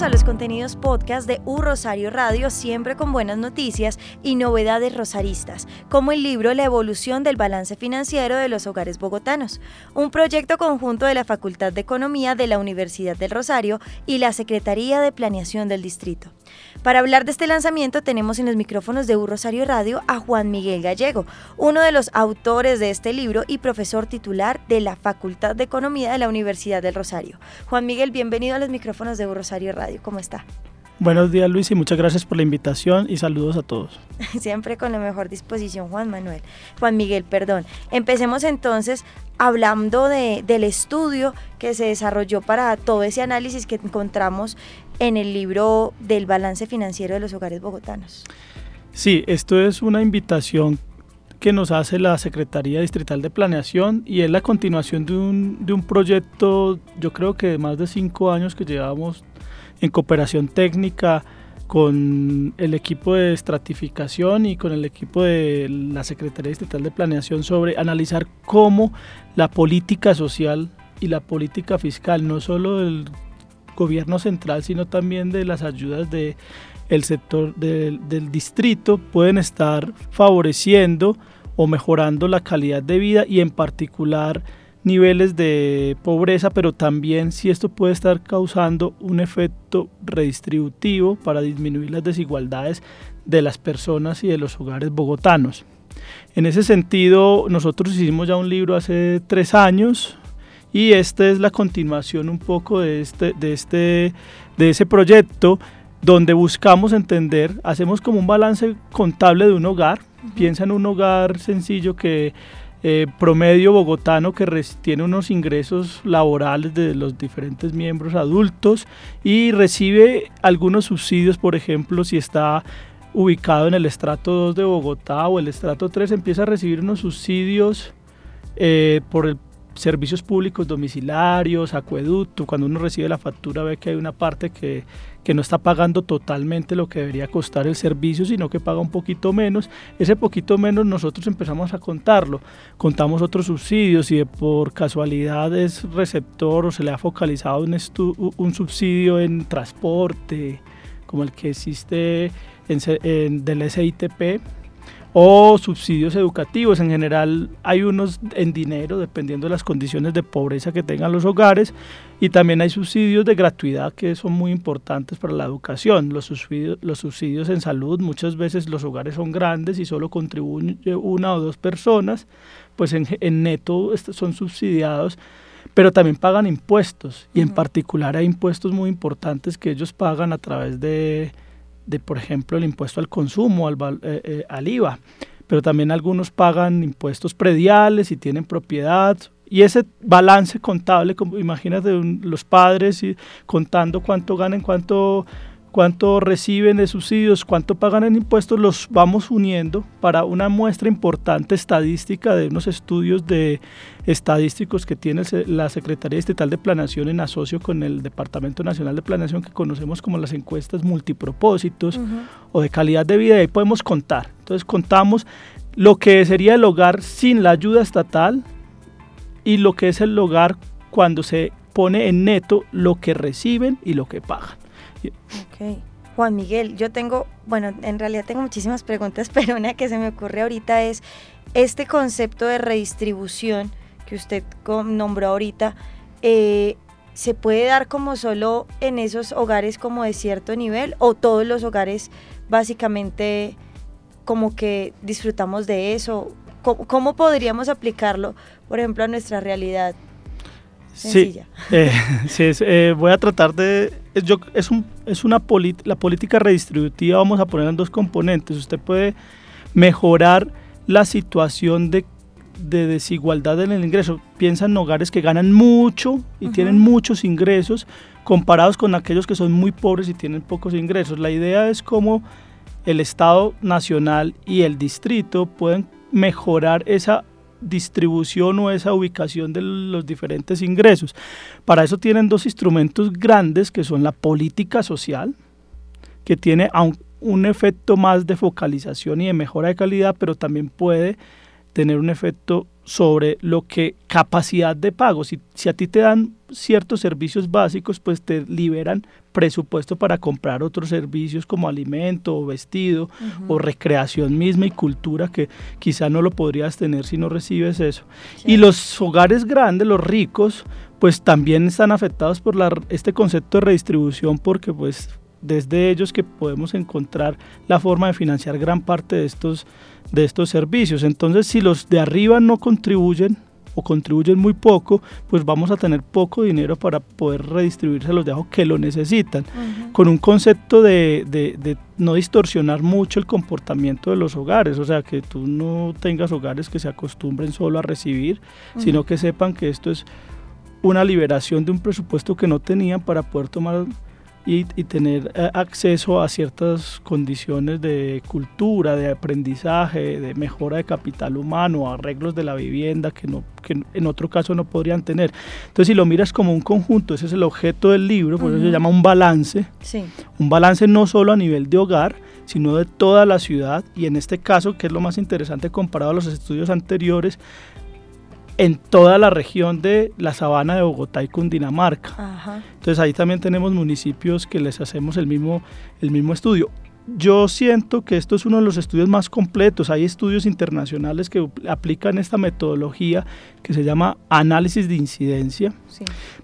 Bienvenidos a los contenidos podcast de U Rosario Radio, siempre con buenas noticias y novedades rosaristas, como el libro La evolución del balance financiero de los hogares bogotanos, un proyecto conjunto de la Facultad de Economía de la Universidad del Rosario y la Secretaría de Planeación del Distrito. Para hablar de este lanzamiento tenemos en los micrófonos de U Rosario Radio a Juan Miguel Gallego, uno de los autores de este libro y profesor titular de la Facultad de Economía de la Universidad del Rosario. Juan Miguel, bienvenido a los micrófonos de U Rosario Radio. ¿Cómo está? Buenos días Luis y muchas gracias por la invitación y saludos a todos. Siempre con la mejor disposición Juan Manuel. Juan Miguel, perdón. Empecemos entonces hablando de, del estudio que se desarrolló para todo ese análisis que encontramos en el libro del balance financiero de los hogares bogotanos. Sí, esto es una invitación que nos hace la Secretaría Distrital de Planeación y es la continuación de un, de un proyecto, yo creo que de más de cinco años que llevamos en cooperación técnica con el equipo de estratificación y con el equipo de la Secretaría Distrital de Planeación sobre analizar cómo la política social y la política fiscal, no solo del gobierno central, sino también de las ayudas el sector del distrito, pueden estar favoreciendo o mejorando la calidad de vida y en particular niveles de pobreza, pero también si esto puede estar causando un efecto redistributivo para disminuir las desigualdades de las personas y de los hogares bogotanos. En ese sentido, nosotros hicimos ya un libro hace tres años y esta es la continuación un poco de, este, de, este, de ese proyecto donde buscamos entender, hacemos como un balance contable de un hogar, piensa en un hogar sencillo que eh, promedio bogotano que tiene unos ingresos laborales de los diferentes miembros adultos y recibe algunos subsidios, por ejemplo, si está ubicado en el estrato 2 de Bogotá o el estrato 3, empieza a recibir unos subsidios eh, por el servicios públicos domiciliarios, acueducto, cuando uno recibe la factura ve que hay una parte que, que, no está pagando totalmente lo que debería costar el servicio, sino que paga un poquito menos. Ese poquito menos nosotros empezamos a contarlo. Contamos otros subsidios y por casualidad es receptor o se le ha focalizado un, un subsidio en transporte, como el que existe en, en, del SITP, o subsidios educativos. En general hay unos en dinero, dependiendo de las condiciones de pobreza que tengan los hogares, y también hay subsidios de gratuidad que son muy importantes para la educación. Los subsidios, los subsidios en salud, muchas veces los hogares son grandes y solo contribuye una o dos personas, pues en, en neto son subsidiados pero también pagan impuestos y en particular hay impuestos muy importantes que ellos pagan a través de, de, por ejemplo, el impuesto al consumo, al, eh, eh, al IVA, pero también algunos pagan impuestos prediales y tienen propiedad. Y ese balance contable, como imagínate los padres y contando cuánto ganan, cuánto cuánto reciben de subsidios, cuánto pagan en impuestos, los vamos uniendo para una muestra importante estadística de unos estudios de estadísticos que tiene la Secretaría Estatal de Planeación en asocio con el Departamento Nacional de Planeación que conocemos como las encuestas multipropósitos o de calidad de vida y ahí podemos contar. Entonces contamos lo que sería el hogar sin la ayuda estatal y lo que es el hogar cuando se pone en neto lo que reciben y lo que pagan. Ok. Juan Miguel, yo tengo, bueno, en realidad tengo muchísimas preguntas, pero una que se me ocurre ahorita es este concepto de redistribución que usted nombró ahorita, eh, ¿se puede dar como solo en esos hogares como de cierto nivel o todos los hogares básicamente como que disfrutamos de eso. ¿Cómo, cómo podríamos aplicarlo, por ejemplo, a nuestra realidad Sí, eh, sí eh, voy a tratar de... Yo, es, un, es una la política redistributiva vamos a poner en dos componentes. Usted puede mejorar la situación de, de desigualdad en el ingreso. Piensa en hogares que ganan mucho y tienen muchos ingresos comparados con aquellos que son muy pobres y tienen pocos ingresos. La idea es cómo el Estado nacional y el distrito pueden mejorar esa distribución o esa ubicación de los diferentes ingresos. Para eso tienen dos instrumentos grandes que son la política social, que tiene un efecto más de focalización y de mejora de calidad, pero también puede tener un efecto sobre lo que capacidad de pago. Si, si a ti te dan ciertos servicios básicos, pues te liberan presupuesto para comprar otros servicios como alimento o vestido o recreación misma y cultura que quizá no lo podrías tener si no recibes eso. Y los hogares grandes, los ricos, pues también están afectados por la, este concepto de redistribución porque pues desde ellos que podemos encontrar la forma de financiar gran parte de estos, de estos servicios. Entonces, si los de arriba no contribuyen o contribuyen muy poco, pues vamos a tener poco dinero para poder redistribuirse a los de abajo que lo necesitan. Con un concepto de, de, no distorsionar mucho el comportamiento de los hogares, o sea, que tú no tengas hogares que se acostumbren solo a recibir, sino que sepan que esto es una liberación de un presupuesto que no tenían para poder tomar y, tener eh, acceso a ciertas condiciones de cultura, de aprendizaje, de mejora de capital humano, arreglos de la vivienda que, no, que en otro caso no podrían tener. Entonces, si lo miras como un conjunto, ese es el objeto del libro, por eso se llama un balance. Sí. Un balance no solo a nivel de hogar, sino de toda la ciudad y en este caso, que es lo más interesante comparado a los estudios anteriores, en toda la región de la sabana de Bogotá y Cundinamarca. Entonces ahí también tenemos municipios que les hacemos el mismo, el mismo estudio. Yo siento que esto es uno de los estudios más completos. Hay estudios internacionales que aplican esta metodología que se llama análisis de incidencia.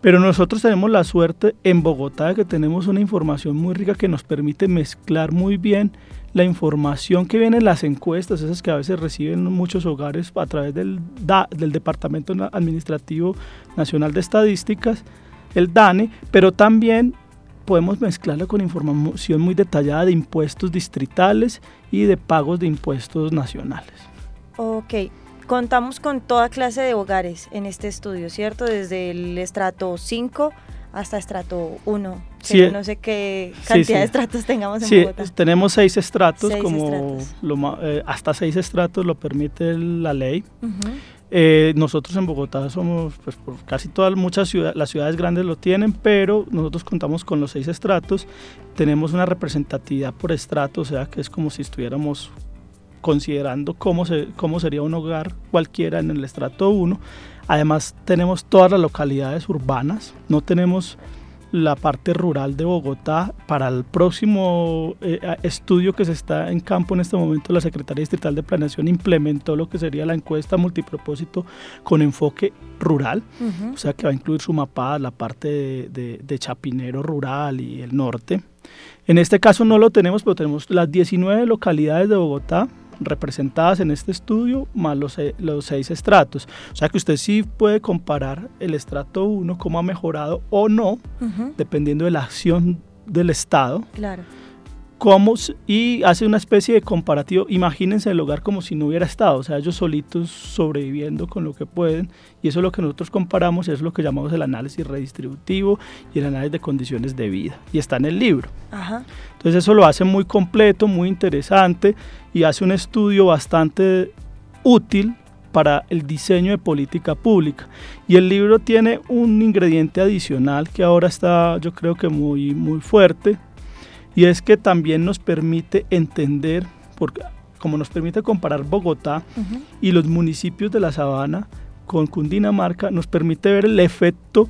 Pero nosotros tenemos la suerte en Bogotá de que tenemos una información muy rica que nos permite mezclar muy bien la información que viene en las encuestas, esas que a veces reciben muchos hogares a través del, del Departamento Administrativo Nacional de Estadísticas, el DANE, pero también podemos mezclarla con información muy detallada de impuestos distritales y de pagos de impuestos nacionales. Ok, contamos con toda clase de hogares en este estudio, ¿cierto? Desde el estrato 5 hasta estrato 1. Sí, no sé qué cantidad de estratos tengamos en sí, Tenemos seis estratos, como Lo, eh, hasta seis estratos lo permite la ley. Eh, nosotros en Bogotá somos, pues por casi todas, muchas ciudades, las ciudades grandes lo tienen, pero nosotros contamos con los seis estratos. Tenemos una representatividad por estrato, o sea que es como si estuviéramos considerando cómo, se, cómo sería un hogar cualquiera en el estrato 1 Además tenemos todas las localidades urbanas, no tenemos la parte rural de Bogotá. Para el próximo eh, estudio que se está en campo en este momento, la Secretaría Distrital de Planeación implementó lo que sería la encuesta multipropósito con enfoque rural, o sea que va a incluir su mapa, la parte de Chapinero rural y el norte. En este caso no lo tenemos, pero tenemos las 19 localidades de Bogotá representadas en este estudio más los, los seis estratos. O sea que usted sí puede comparar el estrato 1, cómo ha mejorado o no, dependiendo de la acción del Estado. Claro cómo, y hace una especie de comparativo. Imagínense el hogar como si no hubiera estado, o sea, ellos solitos sobreviviendo con lo que pueden, y eso es lo que nosotros comparamos, es lo que llamamos el análisis redistributivo y el análisis de condiciones de vida, y está en el libro. Entonces eso lo hace muy completo, muy interesante, y hace un estudio bastante útil para el diseño de política pública. Y el libro tiene un ingrediente adicional que ahora está yo creo que muy, muy fuerte, y es que también nos permite entender, porque como nos permite comparar Bogotá y los municipios de la sabana con Cundinamarca, nos permite ver el efecto,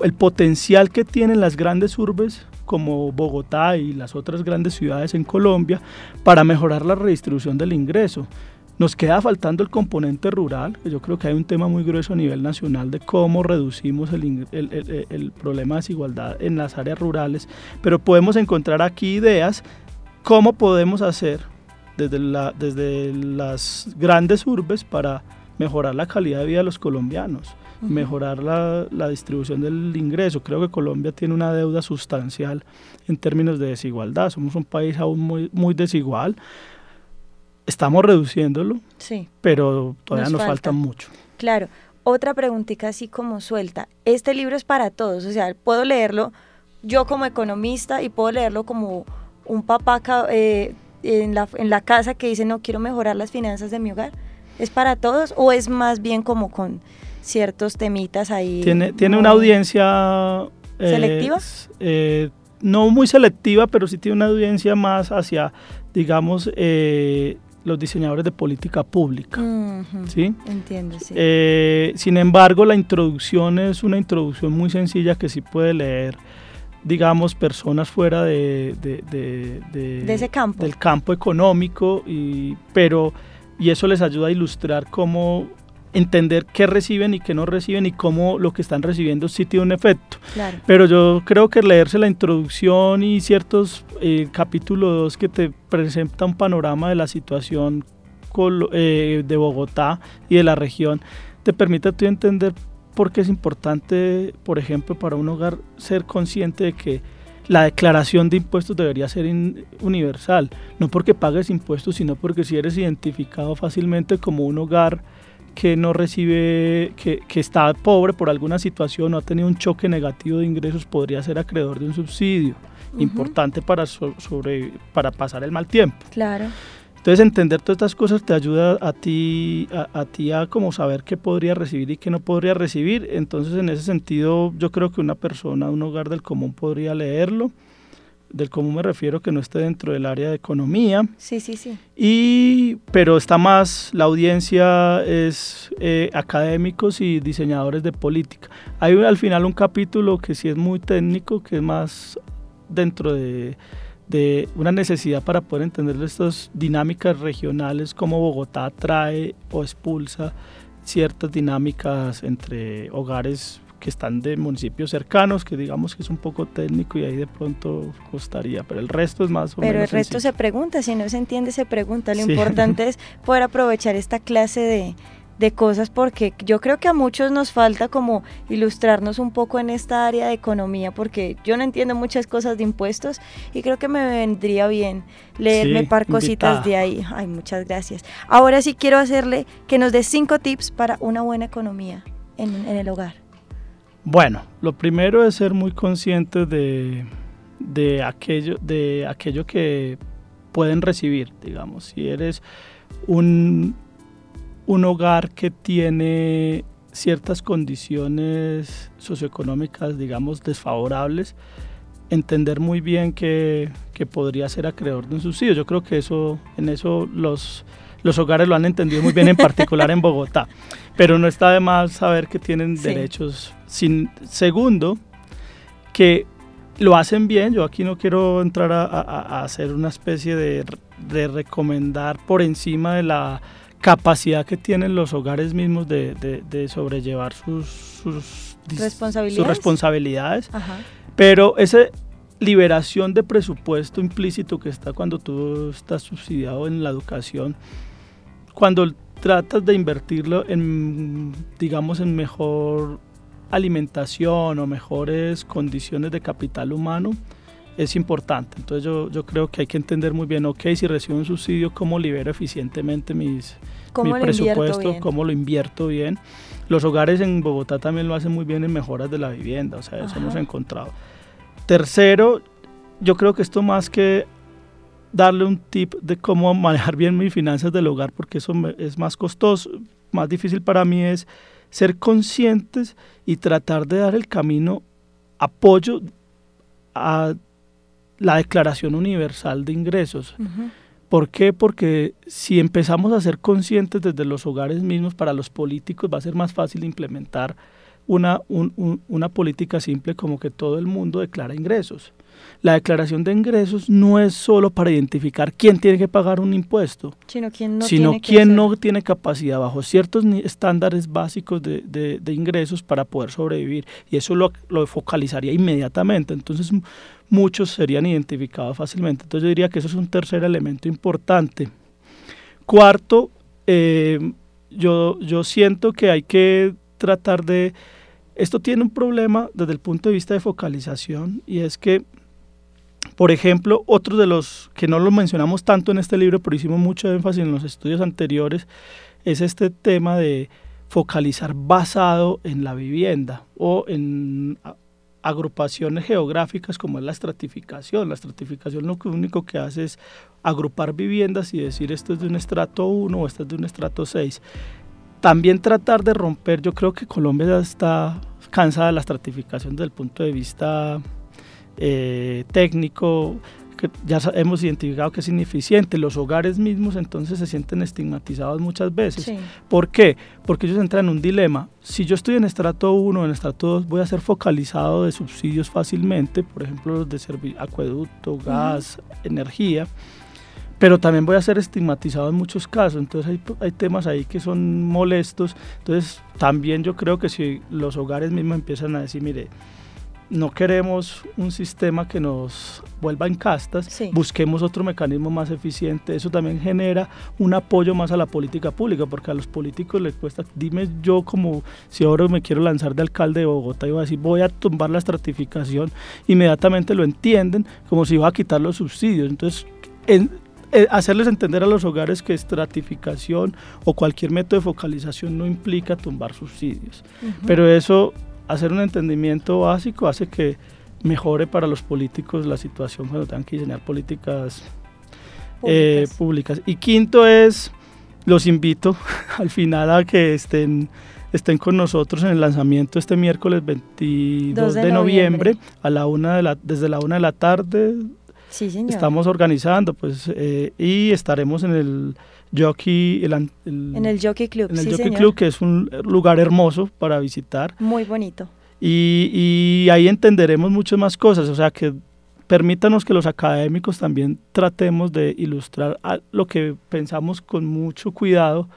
el potencial que tienen las grandes urbes como Bogotá y las otras grandes ciudades en Colombia para mejorar la redistribución del ingreso. Nos queda faltando el componente rural, yo creo que hay un tema muy grueso a nivel nacional de cómo reducimos el, el, el, problema de desigualdad en las áreas rurales, pero podemos encontrar aquí ideas cómo podemos hacer desde, la, desde las grandes urbes para mejorar la calidad de vida de los colombianos, mejorar la, la, distribución del ingreso. Creo que Colombia tiene una deuda sustancial en términos de desigualdad. Somos un país aún muy, muy desigual. Estamos reduciéndolo, sí. pero todavía nos, Nos falta. falta. mucho. Claro. Otra preguntita así como suelta. Este libro es para todos, o sea, puedo leerlo yo como economista y puedo leerlo como un papá eh, en, la, en la casa que dice, no, quiero mejorar las finanzas de mi hogar. ¿Es para todos o es más bien como con ciertos temitas ahí? Tiene, tiene una audiencia... eh, ¿Selectiva? eh, no muy selectiva, pero sí tiene una audiencia más hacia, digamos, eh, los diseñadores de política pública. ¿sí? Entiendo, sí. Eh, sin embargo, la introducción es una introducción muy sencilla que sí puede leer, digamos, personas fuera de, de, de- de- De ese campo. del campo económico, y, pero, y eso les ayuda a ilustrar cómo entender qué reciben y qué no reciben y cómo lo que están recibiendo sí tiene un efecto. claro. Pero yo creo que leerse la introducción y ciertos eh, capítulo 2 que te presenta un panorama de la situación eh, de Bogotá y de la región, te permite a tú entender por qué es importante, por ejemplo, para un hogar ser consciente de que la declaración de impuestos debería ser universal, no porque pagues impuestos, sino porque si eres identificado fácilmente como un hogar que no recibe, que, que está pobre por alguna situación o ha tenido un choque negativo de ingresos, podría ser acreedor de un subsidio importante para, so- sobre, para pasar el mal tiempo. Claro. Entonces entender todas estas cosas te ayuda a ti a, a ti a como saber qué podría recibir y qué no podría recibir. Entonces en ese sentido yo creo que una persona, un hogar del común podría leerlo. Del común me refiero que no esté dentro del área de economía. Sí, sí, sí. Y, pero está más, la audiencia es eh, académicos y diseñadores de política. Hay al final un capítulo que sí es muy técnico, que es más dentro de, de una necesidad para poder entender estas dinámicas regionales, cómo Bogotá atrae o expulsa ciertas dinámicas entre hogares que están de municipios cercanos, que digamos que es un poco técnico y ahí de pronto costaría, pero el resto es más o Pero el resto sencillo. se pregunta, si no se entiende se pregunta. Lo Sí. importante es poder aprovechar esta clase de, de cosas porque yo creo que a muchos nos falta como ilustrarnos un poco en esta área de economía porque yo no entiendo muchas cosas de impuestos y creo que me vendría bien leerme Sí, par cositas invitada. de ahí. Ay, muchas gracias. Ahora sí quiero hacerle que nos dé cinco tips para una buena economía en, en el hogar. Bueno, lo primero es ser muy conscientes de, de, aquello, de que pueden recibir, digamos. Si eres un, un hogar que tiene ciertas condiciones socioeconómicas, digamos, desfavorables, entender muy bien que, que podría ser acreedor de un subsidio. Yo creo que eso, en eso los, los hogares lo han entendido muy bien, en particular en Bogotá. Pero no está de más saber que tienen Sí. derechos. Sin, segundo, que lo hacen bien. Yo aquí no quiero entrar a, a- a hacer una especie de, de recomendar por encima de la capacidad que tienen los hogares mismos de, de- de sobrellevar sus, Responsabilidades. sus responsabilidades. Ajá. Pero esa liberación de presupuesto implícito que está cuando tú estás subsidiado en la educación, cuando tratas de invertirlo en, digamos, en mejor alimentación o mejores condiciones de capital humano, es importante. Entonces yo, yo creo que hay que entender muy bien, ok, si recibo un subsidio, ¿cómo libero eficientemente mis, ¿Cómo mi presupuesto? ¿Cómo lo invierto bien? Los hogares en Bogotá también lo hacen muy bien en mejoras de la vivienda, o sea, eso Ajá. hemos encontrado. Tercero, yo creo que esto más que darle un tip de cómo manejar bien mis finanzas del hogar, porque eso me- es más costoso, más difícil para mí es ser conscientes y tratar de dar el camino, apoyo a la Declaración Universal de Ingresos. ¿Por qué? Porque si empezamos a ser conscientes desde los hogares mismos, para los políticos va a ser más fácil implementar una, un- un- una política simple como que todo el mundo declara ingresos. La declaración de ingresos no es solo para identificar quién tiene que pagar un impuesto, Sino quién no sino tiene que quién hacerlo. no tiene capacidad bajo ciertos estándares básicos de, de- de ingresos para poder sobrevivir. Y eso lo, lo focalizaría inmediatamente. Entonces muchos serían identificados fácilmente. Entonces yo diría que eso es un tercer elemento importante. Cuarto, eh, yo, yo siento que hay que tratar de... Esto tiene un problema desde el punto de vista de focalización y es que, por ejemplo, otro de los que no lo mencionamos tanto en este libro, pero hicimos mucho énfasis en los estudios anteriores, es este tema de focalizar basado en la vivienda o en agrupaciones geográficas como es la estratificación. La estratificación lo único que hace es agrupar viviendas y decir esto es de un estrato 1 o esto es de un estrato 6. También tratar de romper, yo creo que Colombia ya está cansada de la estratificación desde el punto de vista eh, técnico, que ya hemos identificado que es ineficiente. Los hogares mismos entonces se sienten estigmatizados muchas veces. ¿Por qué? Porque ellos entran en un dilema. Si yo estoy en estrato 1 en estrato 2, voy a ser focalizado de subsidios fácilmente, por ejemplo, los de acueducto, gas, energía pero también voy a ser estigmatizado en muchos casos, entonces hay, hay, temas ahí que son molestos, entonces también yo creo que si los hogares mismos empiezan a decir, mire, no queremos un sistema que nos vuelva en castas, busquemos otro mecanismo más eficiente. Eso también genera un apoyo más a la política pública, porque a los políticos les cuesta, dime yo como si ahora me quiero lanzar de alcalde de Bogotá y voy a decir voy a tumbar la estratificación, inmediatamente lo entienden como si iba a quitar los subsidios. Entonces, en, hacerles entender a los hogares que estratificación o cualquier método de focalización no implica tumbar subsidios. Pero eso hacer un entendimiento básico hace que mejore para los políticos la situación cuando tengan que diseñar políticas eh, públicas. Y quinto es, los invito al final a que estén, estén con nosotros en el lanzamiento este miércoles 22 de, noviembre. a la una de la, desde la una de la tarde. Sí, señor. Estamos organizando pues eh, y estaremos en el Jockey, en el Jockey Club. En el Jockey Club, que es un lugar hermoso para visitar. Muy bonito. Y, y, ahí entenderemos muchas más cosas, o sea que permítanos que los académicos también tratemos de ilustrar lo que pensamos con mucho cuidado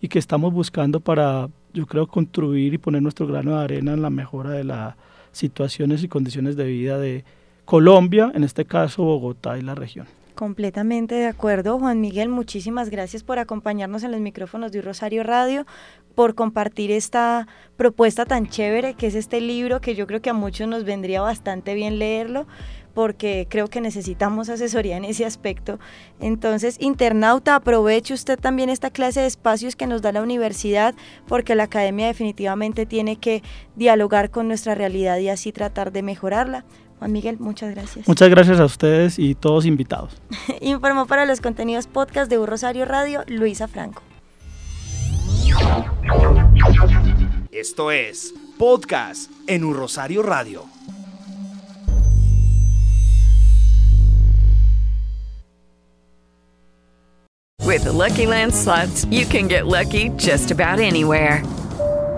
y que estamos buscando para, yo creo, construir y poner nuestro grano de arena en la mejora de las situaciones y condiciones de vida de Colombia, en este caso Bogotá y la región. Completamente de acuerdo, Juan Miguel. Muchísimas gracias por acompañarnos en los micrófonos de Rosario Radio, por compartir esta propuesta tan chévere que es este libro que yo creo que a muchos nos vendría bastante bien leerlo porque creo que necesitamos asesoría en ese aspecto. Entonces, internauta, aproveche usted también esta clase de espacios que nos da la universidad, porque la academia definitivamente tiene que dialogar con nuestra realidad y así tratar de mejorarla. Juan Miguel, muchas gracias. Muchas gracias a ustedes y todos invitados. Informó para los contenidos podcast de Rosario Radio, Luisa Franco. Esto es Podcast en Un Rosario Radio. With the Lucky Land slots, you can get lucky just about anywhere.